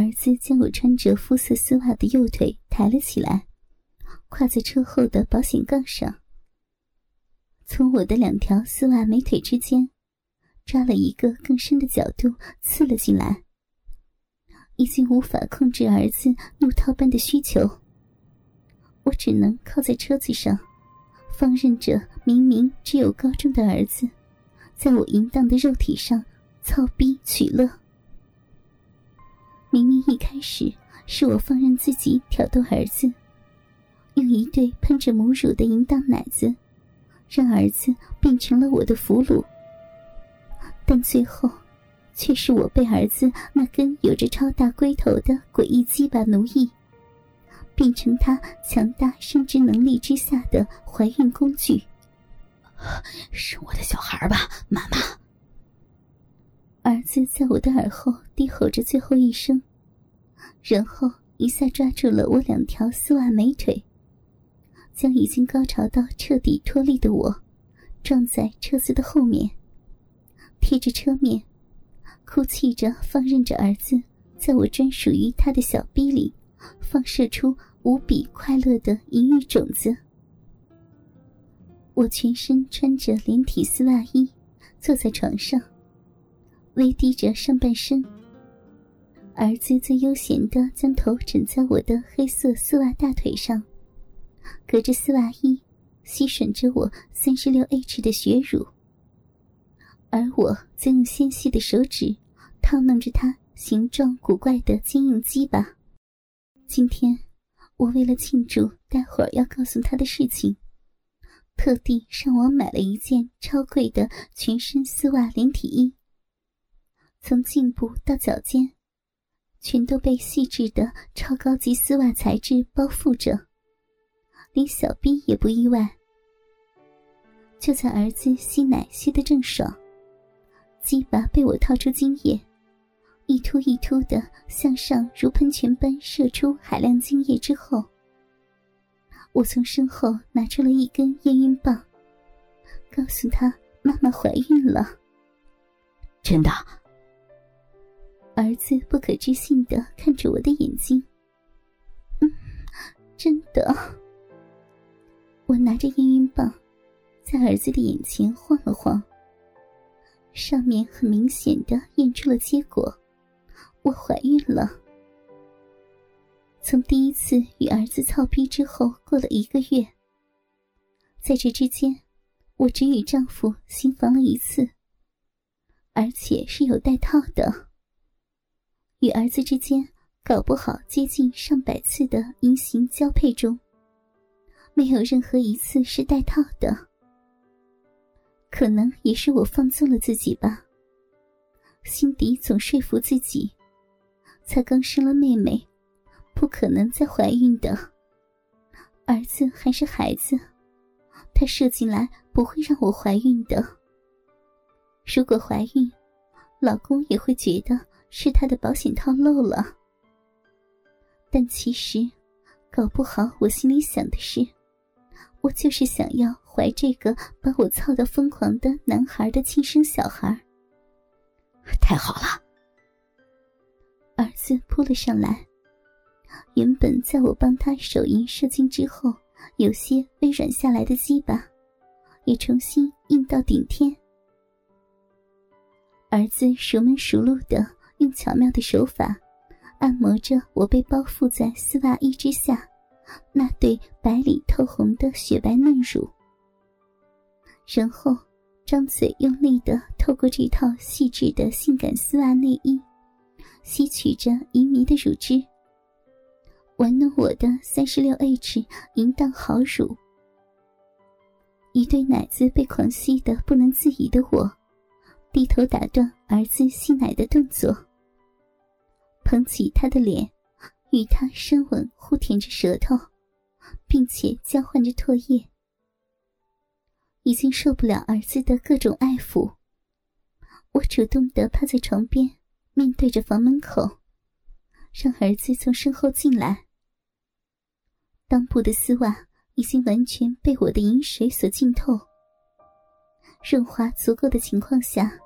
儿子将我穿着肤色丝袜的右腿抬了起来，跨在车后的保险杠上，从我的两条丝袜美腿之间抓了一个更深的角度刺了进来。已经无法控制儿子怒涛般的需求，我只能靠在车子上，放任着明明只有高中的儿子，在我淫荡的肉体上操逼取乐。明明一开始是我放任自己挑逗儿子，用一对喷着母乳的淫荡奶子，让儿子变成了我的俘虏，但最后。却是我被儿子那根有着超大龟头的诡异鸡巴奴役，变成他强大生殖能力之下的怀孕工具。生我的小孩吧，妈妈！儿子在我的耳后低吼着最后一声，然后一下抓住了我两条丝袜美腿，将已经高潮到彻底脱力的我撞在车子的后面，贴着车面。哭泣着，放任着儿子在我专属于他的小逼里放射出无比快乐的淫欲种子。我全身穿着连体丝袜衣，坐在床上，微低着上半身。儿子则悠闲地将头枕在我的黑色丝袜大腿上，隔着丝袜衣吸吮着我三十六 H 的血乳。而我则用纤细的手指套弄着他形状古怪的坚硬鸡巴。今天，我为了庆祝待会儿要告诉他的事情，特地上网买了一件超贵的全身丝袜连体衣。从颈部到脚尖，全都被细致的超高级丝袜材质包覆着，连小臂也不意外。就在儿子吸奶吸得正爽。鸡巴被我掏出精液，一突一突的向上，如喷泉般射出海量精液之后，我从身后拿出了一根验孕棒，告诉他妈妈怀孕了。真的？儿子不可置信的看着我的眼睛。嗯，真的。我拿着验孕棒，在儿子的眼前晃了晃。上面很明显的验出了结果，我怀孕了。从第一次与儿子操逼之后，过了一个月。在这之间，我只与丈夫行房了一次，而且是有带套的。与儿子之间，搞不好接近上百次的阴行交配中，没有任何一次是带套的。可能也是我放纵了自己吧。心底总说服自己，才刚生了妹妹，不可能再怀孕的。儿子还是孩子，他射进来不会让我怀孕的。如果怀孕，老公也会觉得是他的保险套漏了。但其实，搞不好我心里想的是。我就是想要怀这个把我操到疯狂的男孩的亲生小孩。太好了！儿子扑了上来，原本在我帮他手淫射精之后有些微软下来的鸡巴，也重新硬到顶天。儿子熟门熟路的用巧妙的手法按摩着我被包覆在丝袜衣之下。那对白里透红的雪白嫩乳，然后张嘴用力的透过这套细致的性感丝袜内衣，吸取着淫迷的乳汁，玩弄我的三十六 H 淫荡好乳。一对奶子被狂吸的不能自已的我，低头打断儿子吸奶的动作，捧起他的脸。与他深吻，互舔着舌头，并且交换着唾液。已经受不了儿子的各种爱抚，我主动的趴在床边，面对着房门口，让儿子从身后进来。裆部的丝袜已经完全被我的饮水所浸透，润滑足够的情况下，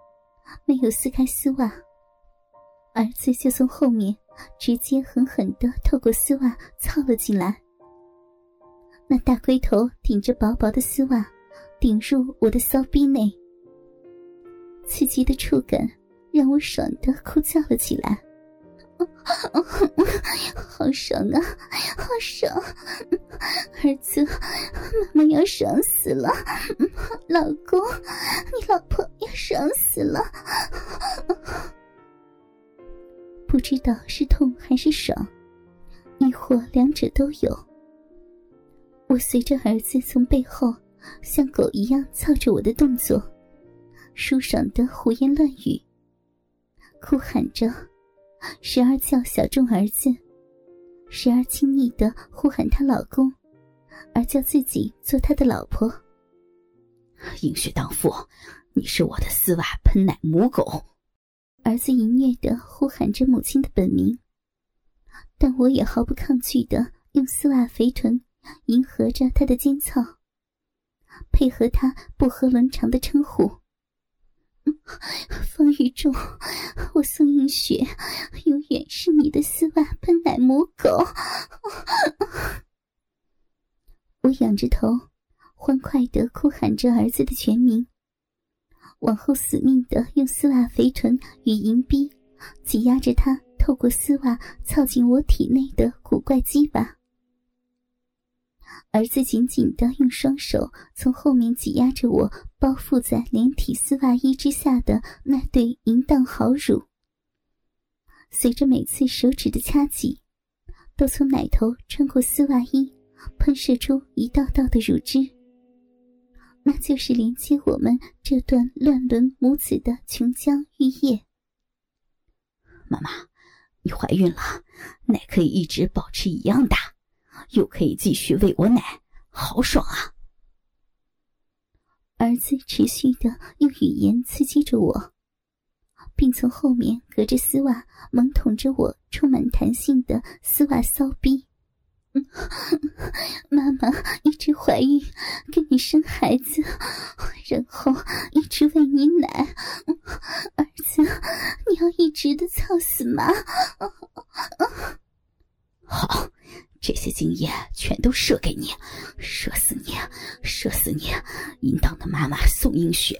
没有撕开丝袜，儿子就从后面。直接狠狠的透过丝袜操了进来。那大龟头顶着薄薄的丝袜，顶入我的骚逼内，刺激的触感让我爽的哭叫了起来。好爽啊，好爽！儿子，妈妈要爽死了！老公，你老婆要爽死了！不知道是痛还是爽，亦或两者都有。我随着儿子从背后像狗一样操着我的动作，舒爽的胡言乱语，哭喊着。时而叫小众儿子，时而亲昵的呼喊她老公，而叫自己做他的老婆。应许当父，你是我的丝袜喷奶母狗。儿子淫虐的呼喊着母亲的本名，但我也毫不抗拒的用丝袜肥臀迎合着他的尖操，配合他不合伦常的称呼。方玉柱，我宋映雪永远是你的丝袜喷奶母狗。我仰着头，欢快的哭喊着儿子的全名，往后死命的用丝袜肥臀与银逼挤压着他，透过丝袜操进我体内的古怪鸡巴。儿子紧紧的用双手从后面挤压着我包覆在连体丝袜衣之下的那对淫荡好乳，随着每次手指的掐挤，都从奶头穿过丝袜衣，喷射出一道道的乳汁。那就是连接我们这段乱伦母子的琼浆玉液。妈妈，你怀孕了，奶可以一直保持一样大。又可以继续喂我奶，好爽啊！儿子持续的用语言刺激着我，并从后面隔着丝袜猛捅着我充满弹性的丝袜骚逼。妈妈一直怀孕，给你生孩子，然后一直喂你奶。儿子，你要一直的操死妈。好。这些精液全都射给你，射死你，射死你！淫荡的妈妈宋映雪。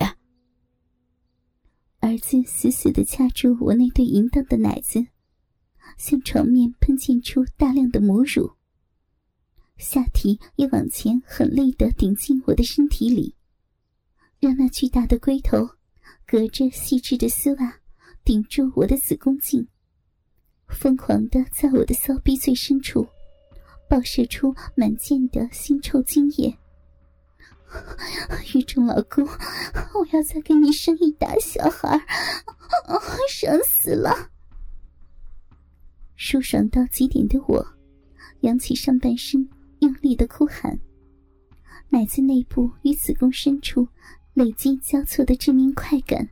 儿子死死的掐住我那对淫荡的奶子，向床面喷溅出大量的母乳。下体也往前狠力的顶进我的身体里，让那巨大的龟头隔着细致的丝袜顶住我的子宫颈，疯狂的在我的骚逼最深处。爆射出满溅的腥臭精液，玉中老公，我要再给你生一打小孩，爽死了！舒爽到极点的我，扬起上半身，用力的哭喊。奶子内部与子宫深处累积交错的致命快感，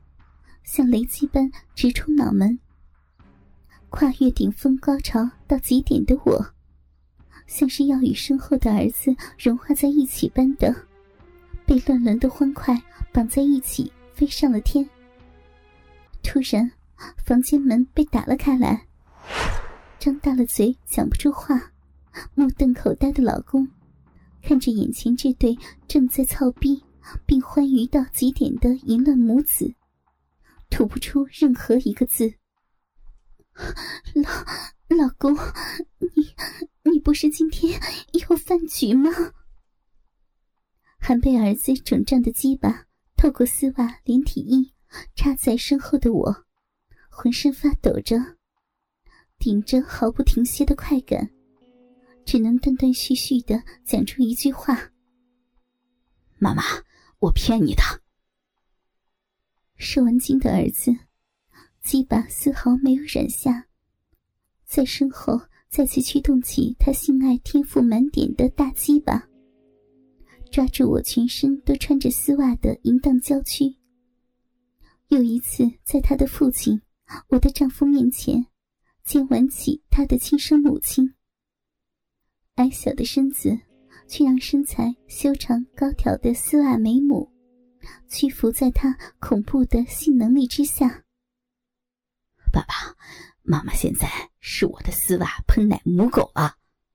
像雷击般直冲脑门。跨越顶峰高潮到极点的我。像是要与身后的儿子融化在一起般的，被乱伦的欢快绑在一起，飞上了天。突然，房间门被打了开来，张大了嘴讲不出话，目瞪口呆的老公看着眼前这对正在操逼并欢愉到极点的淫乱母子，吐不出任何一个字。老老公，你。你不是今天有饭局吗？还被儿子肿胀的鸡巴透过丝袜连体衣插在身后的我，浑身发抖着，顶着毫不停歇的快感，只能断断续续的讲出一句话：“妈妈，我骗你的。”射完精的儿子，鸡巴丝毫没有软下，在身后。再次驱动起他性爱天赋满点的大鸡巴，抓住我全身都穿着丝袜的淫荡娇躯，又一次在他的父亲，我的丈夫面前，竟吻起他的亲生母亲。矮小的身子，却让身材修长高挑的丝袜美母，屈服在他恐怖的性能力之下。爸爸，妈妈现在是我的丝袜喷奶母狗了。